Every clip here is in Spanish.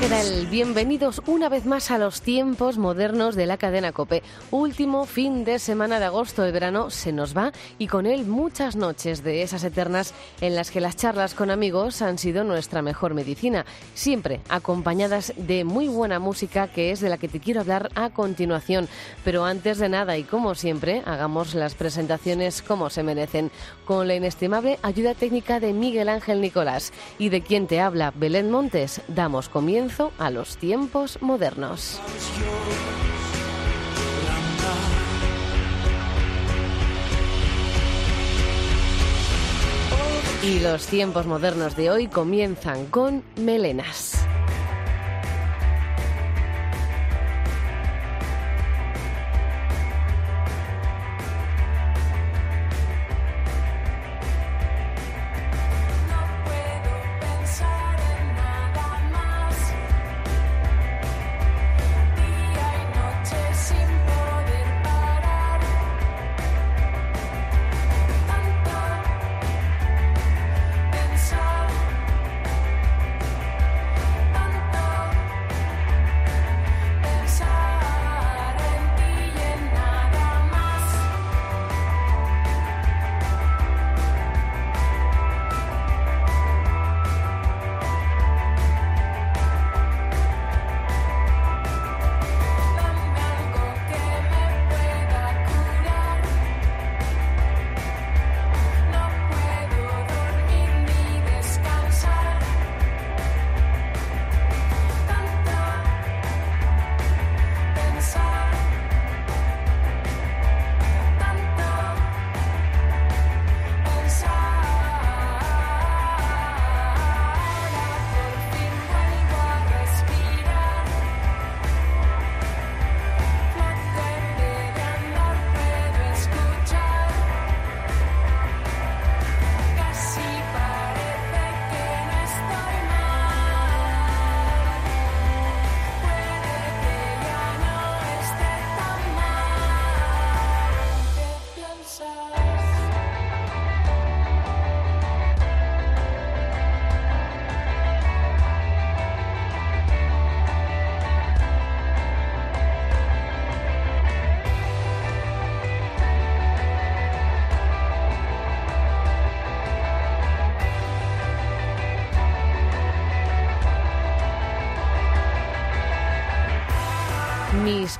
¿Qué tal? Bienvenidos una vez más a los tiempos modernos de la cadena Cope. Último fin de semana de agosto, el verano se nos va y con él muchas noches de esas eternas en las que las charlas con amigos han sido nuestra mejor medicina, siempre acompañadas de muy buena música que es de la que te quiero hablar a continuación. Pero antes de nada y como siempre, hagamos las presentaciones como se merecen, con la inestimable ayuda técnica de Miguel Ángel Nicolás y de quien te habla Belén Montes, damos comienzo a los tiempos modernos. Y los tiempos modernos de hoy comienzan con melenas.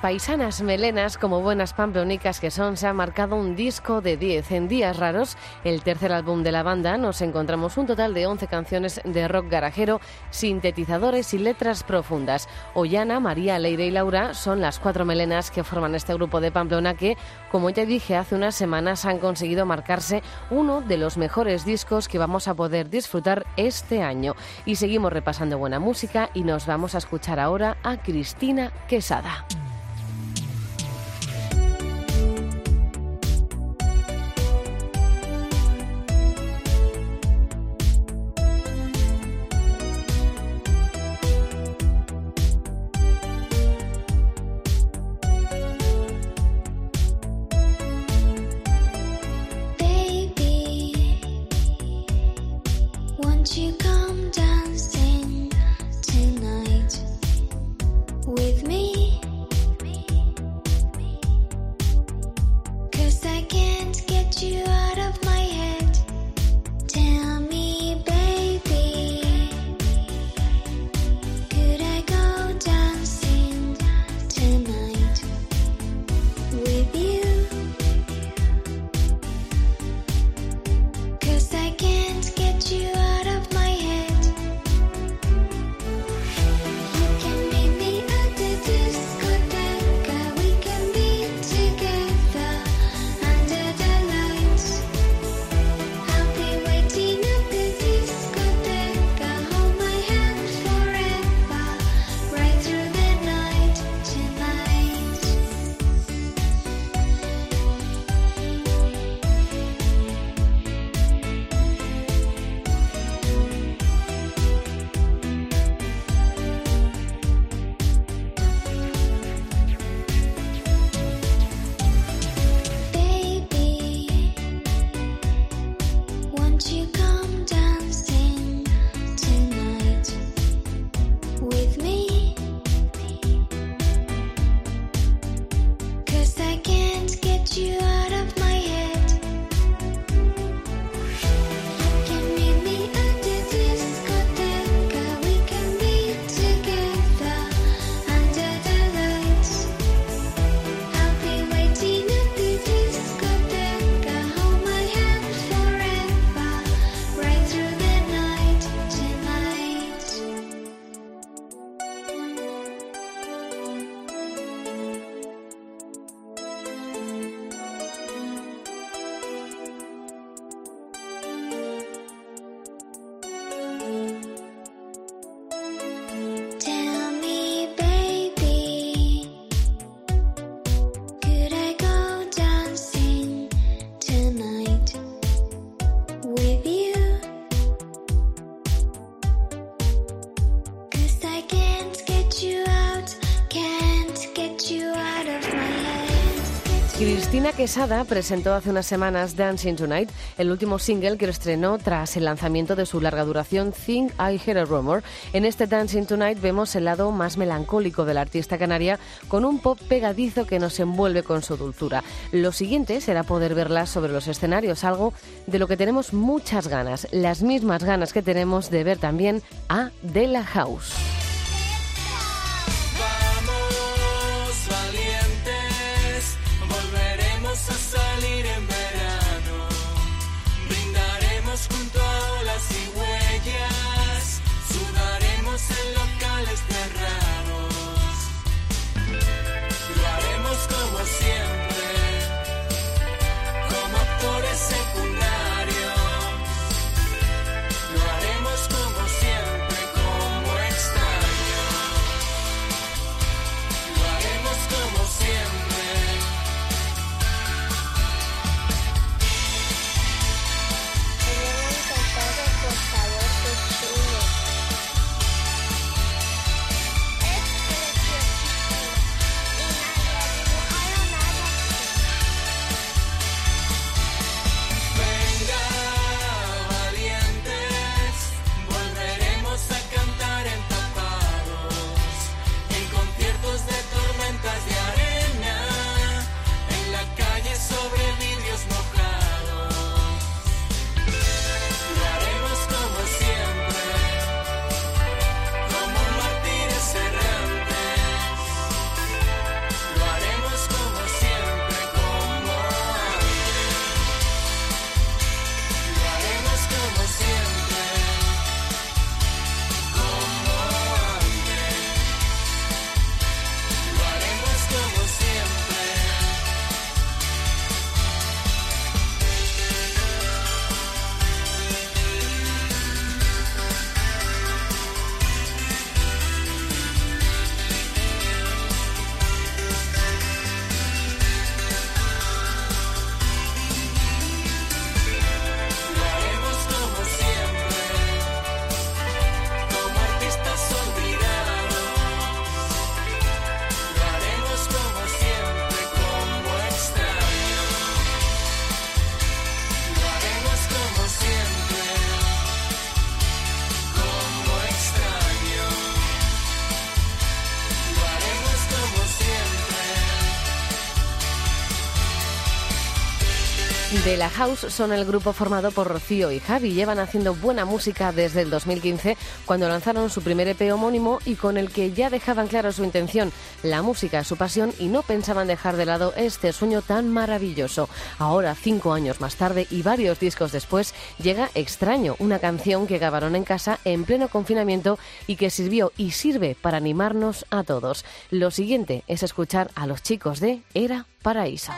Paisanas melenas, como buenas pampeónicas que son, se han marcado un disco de 10. En días raros, el tercer álbum de la banda, nos encontramos un total de 11 canciones de rock garajero, sintetizadores y letras profundas. Ollana, María, Leire y Laura son las cuatro melenas que forman este grupo de Pamplona que, como ya dije hace unas semanas, han conseguido marcarse uno de los mejores discos que vamos a poder disfrutar este año. Y seguimos repasando buena música y nos vamos a escuchar ahora a Cristina Quesada. Cristina Quesada presentó hace unas semanas Dancing Tonight, el último single que estrenó tras el lanzamiento de su larga duración Think I Hear a Rumor. En este Dancing Tonight vemos el lado más melancólico de la artista canaria con un pop pegadizo que nos envuelve con su dulzura. Lo siguiente será poder verla sobre los escenarios, algo de lo que tenemos muchas ganas, las mismas ganas que tenemos de ver también a De La House. De la House son el grupo formado por Rocío y Javi. Llevan haciendo buena música desde el 2015, cuando lanzaron su primer EP homónimo y con el que ya dejaban claro su intención, la música, su pasión y no pensaban dejar de lado este sueño tan maravilloso. Ahora, cinco años más tarde y varios discos después, llega Extraño, una canción que grabaron en casa en pleno confinamiento y que sirvió y sirve para animarnos a todos. Lo siguiente es escuchar a los chicos de Era Paraíso.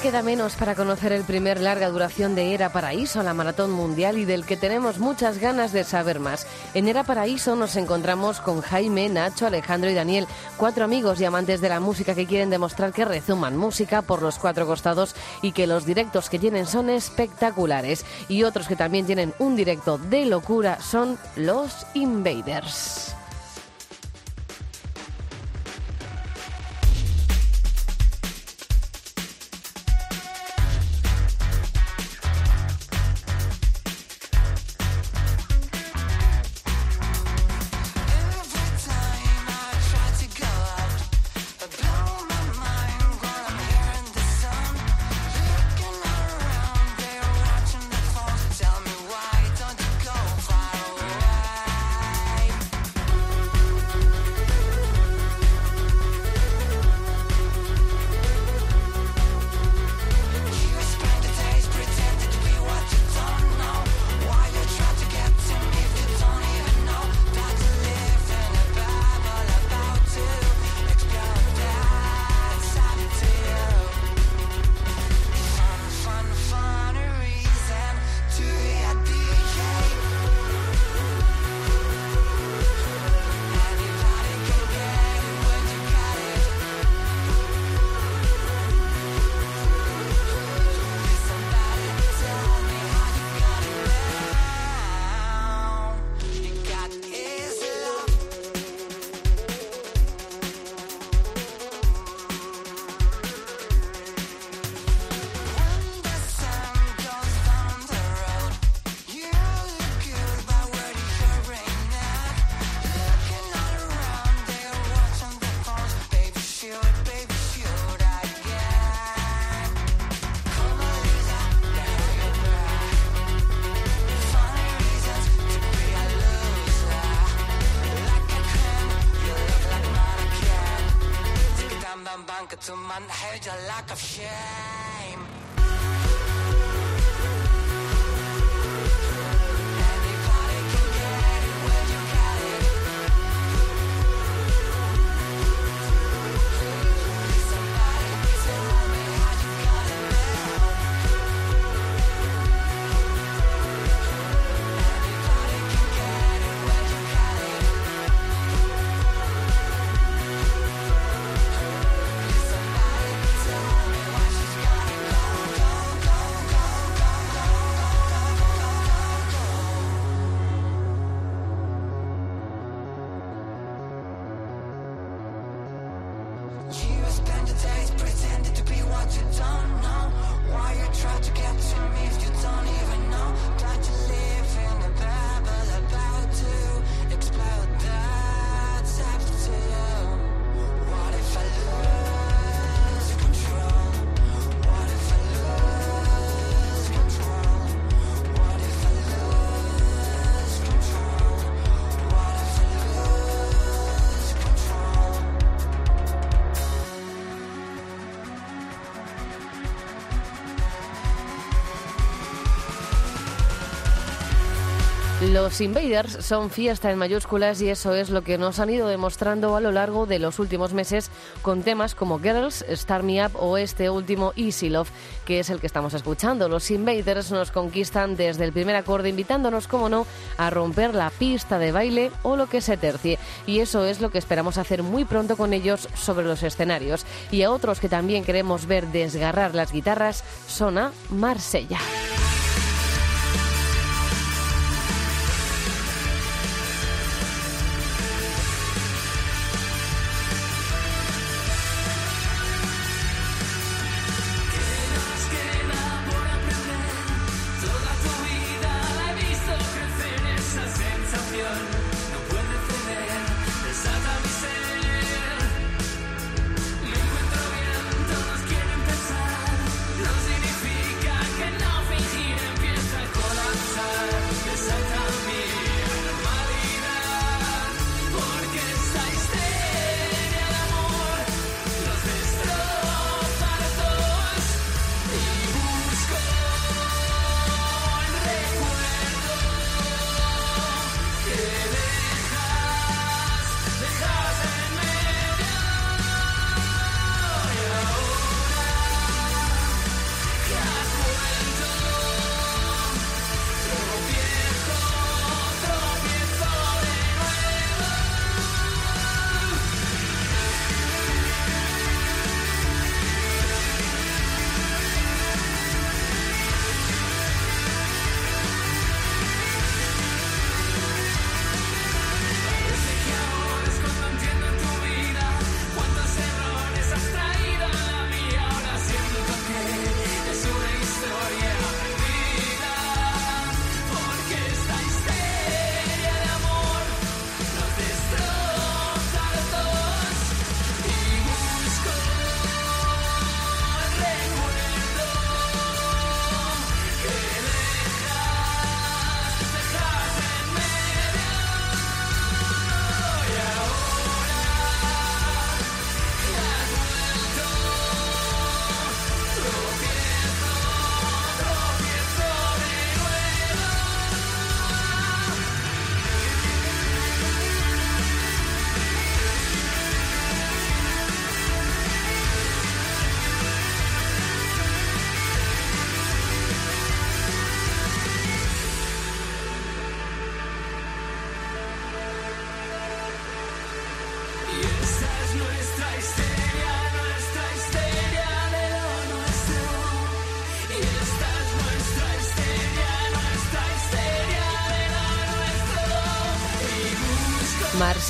Queda menos para conocer el primer larga duración de Era Paraíso, la maratón mundial y del que tenemos muchas ganas de saber más. En Era Paraíso nos encontramos con Jaime, Nacho, Alejandro y Daniel, cuatro amigos y amantes de la música que quieren demostrar que rezuman música por los cuatro costados y que los directos que tienen son espectaculares. Y otros que también tienen un directo de locura son los Invaders. Los Invaders son fiesta en mayúsculas y eso es lo que nos han ido demostrando a lo largo de los últimos meses con temas como Girls, Start Me Up o este último Easy Love, que es el que estamos escuchando. Los Invaders nos conquistan desde el primer acorde invitándonos, como no, a romper la pista de baile o lo que se tercie. Y eso es lo que esperamos hacer muy pronto con ellos sobre los escenarios. Y a otros que también queremos ver desgarrar las guitarras son a Marsella.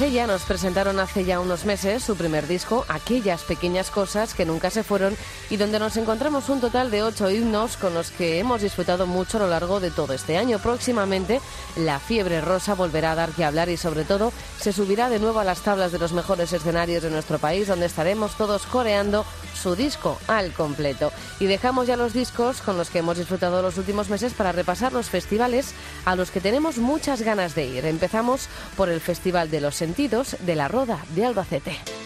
Marsella nos presentaron hace ya unos meses su primer disco, Aquellas pequeñas cosas que nunca se fueron, y donde nos encontramos un total de ocho himnos con los que hemos disfrutado mucho a lo largo de todo este año. Próximamente, la fiebre rosa volverá a dar que hablar y, sobre todo, se subirá de nuevo a las tablas de los mejores escenarios de nuestro país, donde estaremos todos coreando su disco al completo. Y dejamos ya los discos con los que hemos disfrutado los últimos meses para repasar los festivales a los que tenemos muchas ganas de ir. Empezamos por el Festival de los De la Roda de Albacete.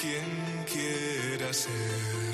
Quien quiera ser.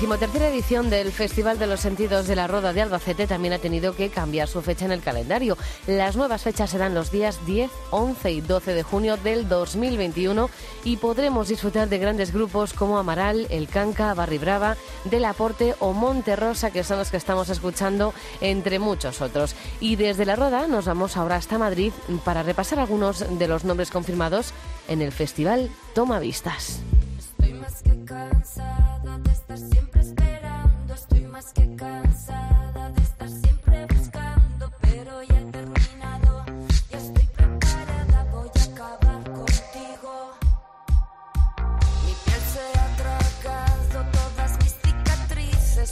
Decimotercera edición del Festival de los Sentidos de la Roda de Albacete también ha tenido que cambiar su fecha en el calendario. Las nuevas fechas serán los días 10, 11 y 12 de junio del 2021 y podremos disfrutar de grandes grupos como Amaral, El Canca, Barri Brava, Del Aporte o Monte Rosa, que son los que estamos escuchando, entre muchos otros. Y desde la Roda nos vamos ahora hasta Madrid para repasar algunos de los nombres confirmados en el Festival Toma Vistas.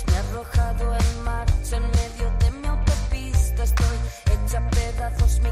Arrojado en marcha en medio de mi autopista. Estoy hecha pedazos, mi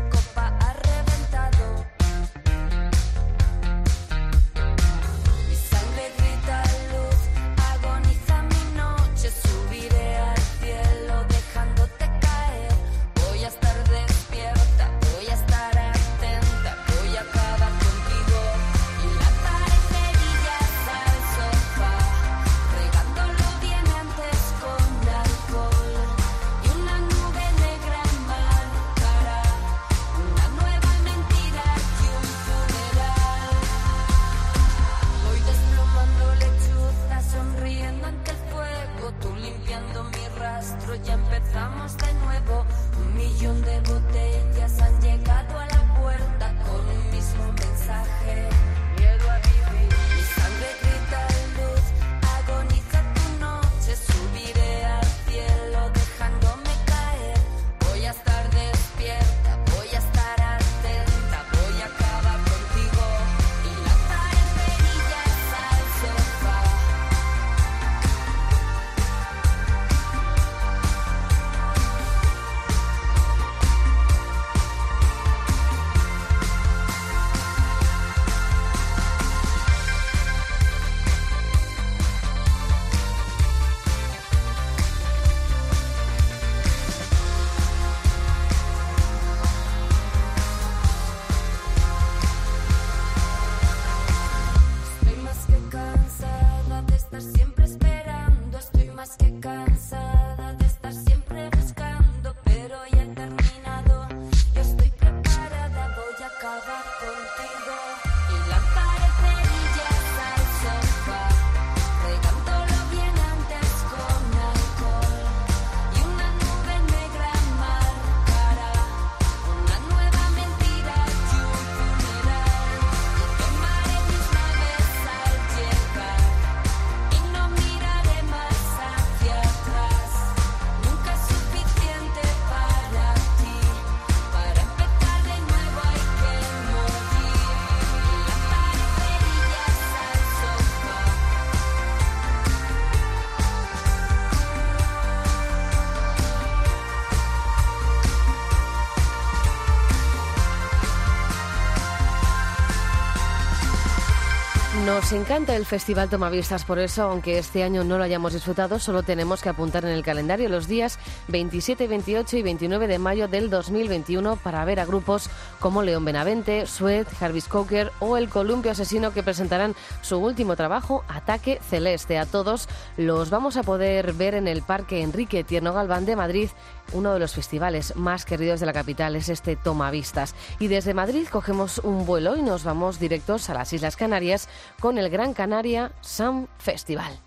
Nos encanta el Festival Tomavistas, por eso, aunque este año no lo hayamos disfrutado, solo tenemos que apuntar en el calendario los días 27, 28 y 29 de mayo del 2021 para ver a grupos como León Benavente, Suez, Jarvis Cocker o el Columpio Asesino que presentarán su último trabajo, Ataque Celeste. A todos los vamos a poder ver en el Parque Enrique Tierno Galván de Madrid uno de los festivales más queridos de la capital es este Tomavistas. Y desde Madrid cogemos un vuelo y nos vamos directos a las Islas Canarias con el Gran Canaria Sun Festival.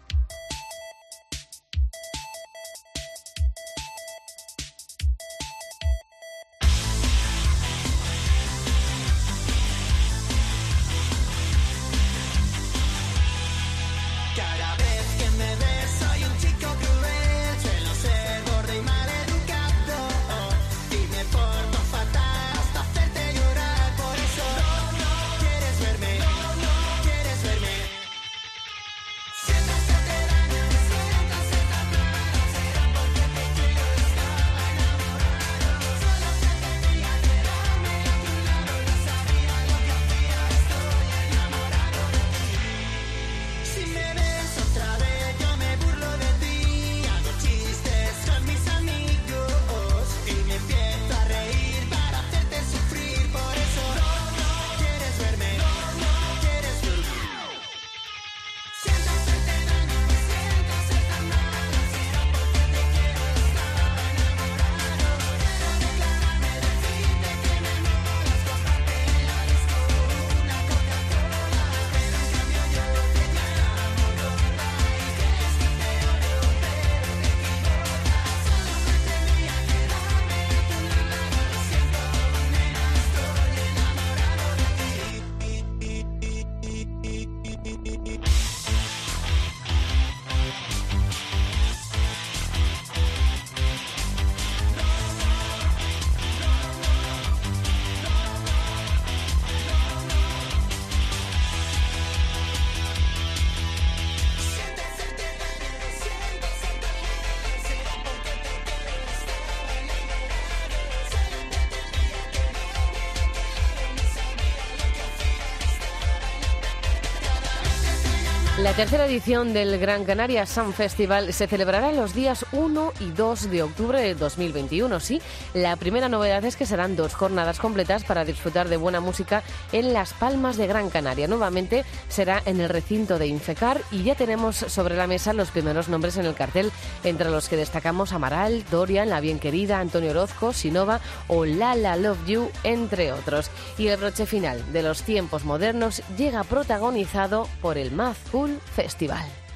La tercera edición del Gran Canaria Sun Festival se celebrará los días 1 y 2 de octubre de 2021. Sí, la primera novedad es que serán dos jornadas completas para disfrutar de buena música en Las Palmas de Gran Canaria. Nuevamente será en el recinto de Infecar y ya tenemos sobre la mesa los primeros nombres en el cartel, entre los que destacamos Amaral, Dorian, La Bien Querida, Antonio Orozco, Sinova o Lala Love You, entre otros. Y el broche final de los tiempos modernos llega protagonizado por el Cool Festival.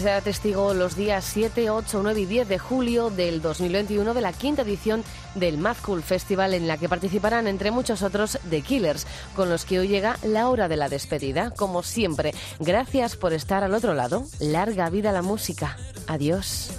Será testigo los días 7, 8, 9 y 10 de julio del 2021 de la quinta edición del Mad Cool Festival en la que participarán entre muchos otros The Killers, con los que hoy llega la hora de la despedida. Como siempre, gracias por estar al otro lado. Larga vida la música. Adiós.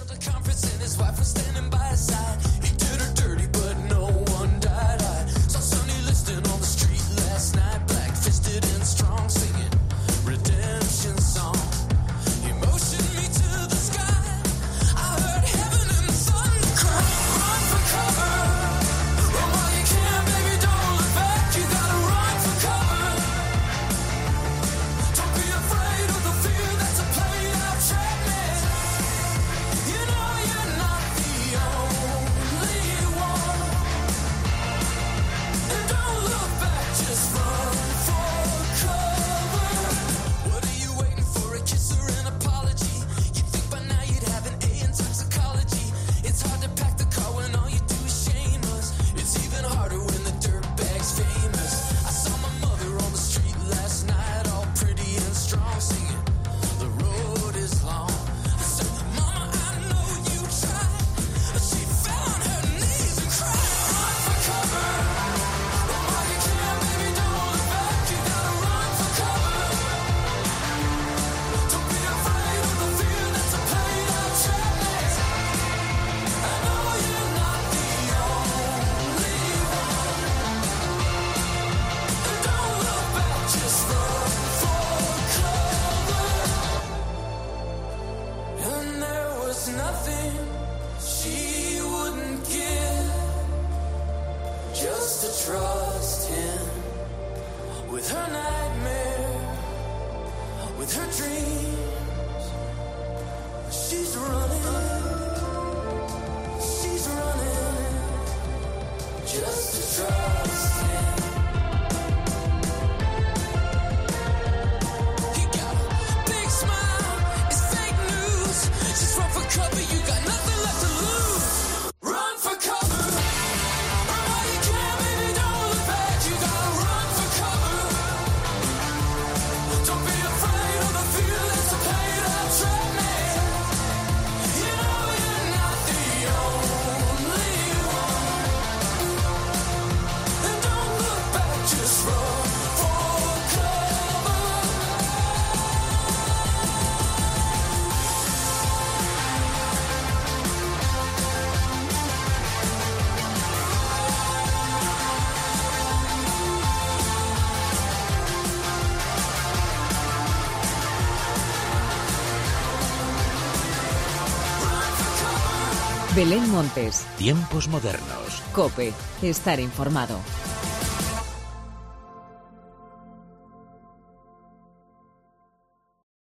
Belén Montes, Tiempos modernos. Cope, estar informado.